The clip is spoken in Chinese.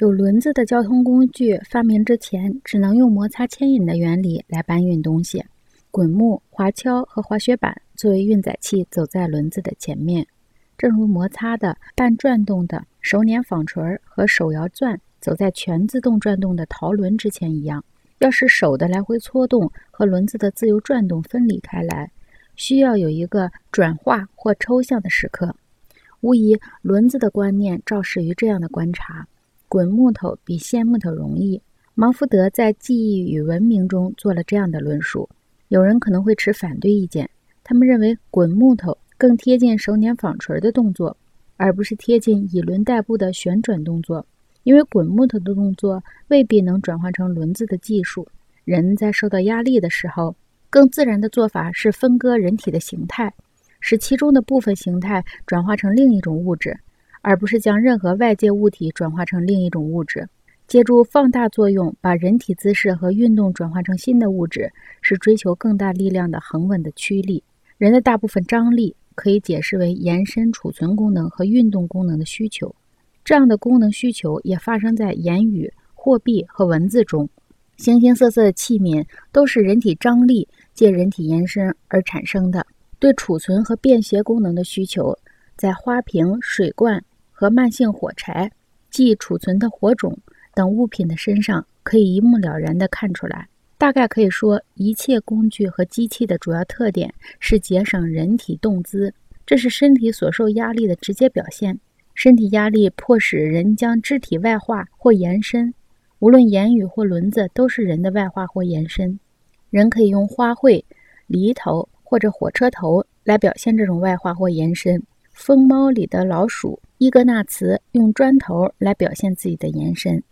有轮子的交通工具发明之前，只能用摩擦牵引的原理来搬运东西。滚木、滑橇和滑雪板作为运载器走在轮子的前面，正如摩擦的、半转动的手捻纺锤和手摇钻走在全自动转动的陶轮之前一样。要使手的来回搓动和轮子的自由转动分离开来，需要有一个转化或抽象的时刻。无疑，轮子的观念肇始于这样的观察。滚木头比线木头容易。芒福德在《记忆与文明》中做了这样的论述。有人可能会持反对意见，他们认为滚木头更贴近手捻纺锤的动作，而不是贴近以轮代步的旋转动作。因为滚木头的动作未必能转化成轮子的技术。人在受到压力的时候，更自然的做法是分割人体的形态，使其中的部分形态转化成另一种物质。而不是将任何外界物体转化成另一种物质，借助放大作用把人体姿势和运动转化成新的物质，是追求更大力量的恒稳的驱力。人的大部分张力可以解释为延伸储存功能和运动功能的需求，这样的功能需求也发生在言语、货币和文字中。形形色色的器皿都是人体张力借人体延伸而产生的。对储存和便携功能的需求，在花瓶、水罐。和慢性火柴，即储存的火种等物品的身上，可以一目了然地看出来。大概可以说，一切工具和机器的主要特点是节省人体动姿，这是身体所受压力的直接表现。身体压力迫使人将肢体外化或延伸，无论言语或轮子，都是人的外化或延伸。人可以用花卉、犁头或者火车头来表现这种外化或延伸。疯猫里的老鼠伊格纳茨用砖头来表现自己的延伸。